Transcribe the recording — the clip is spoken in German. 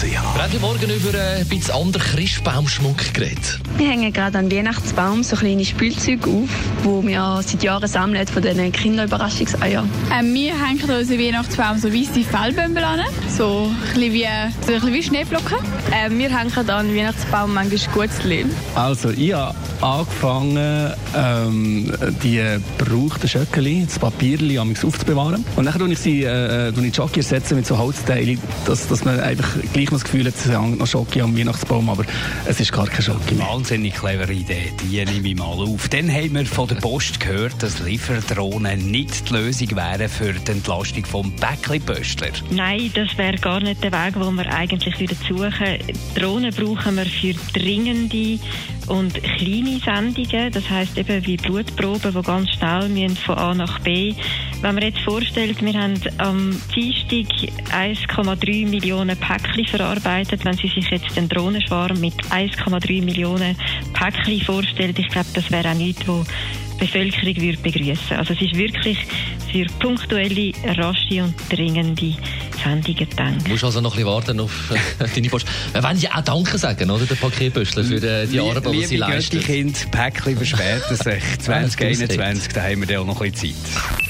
AlexanderKeller.ch Radio Morgen über ein bisschen anderen Christbaumschmuck geredet. Wir hängen gerade an Weihnachtsbaum so kleine Spielzeuge auf, die wir seit Jahren sammeln von diesen Kinderüberraschungseiern. Ähm, wir hängen unseren Weihnachtsbaum so weiße Fellbömbel an, so ein bisschen wie, so ein bisschen wie Schneeflocken. Ähm, wir hängen an den Weihnachtsbaum manchmal Gutzli. Also, ich habe angefangen, ähm, die gebrauchten Schöckeli, das Papierli, aufzubewahren. Und dann tue ich sie äh, äh in Jockey ersetzen mit so Holzteilen, dass, dass man einfach gleich noch das Gefühl es hängt noch Schocke am Weihnachtsbaum, aber es ist gar kein Schocke mehr. Wahnsinnig clevere Idee, die nehme ich mal auf. Dann haben wir von der Post gehört, dass Lieferdrohnen nicht die Lösung wären für die Entlastung vom Päckli-Pöstler. Nein, das wäre gar nicht der Weg, den wir eigentlich suchen. Drohnen brauchen wir für dringende und kleine Sendungen, das heißt eben wie Blutproben, die ganz schnell müssen von A nach B. Wenn man jetzt vorstellt, wir haben am Dienstag 1,3 Millionen Päckchen verarbeitet, wenn Sie sich jetzt den Drohnenschwarm mit 1,3 Millionen Päckchen vorstellen, ich glaube, das wäre auch nichts, wo die Bevölkerung würde begrüßen. Also es ist wirklich für punktuelle, rasche und dringende Sendungen gedacht. Du musst also noch ein bisschen warten auf äh, deine Post. Wir wollen ja auch Danke sagen, oder, der Paketbüschler, für äh, die Arbeit, die sie leisten. Liebe Kind, Päckchen verspäten sich 2021, da haben wir dann auch noch ein bisschen Zeit.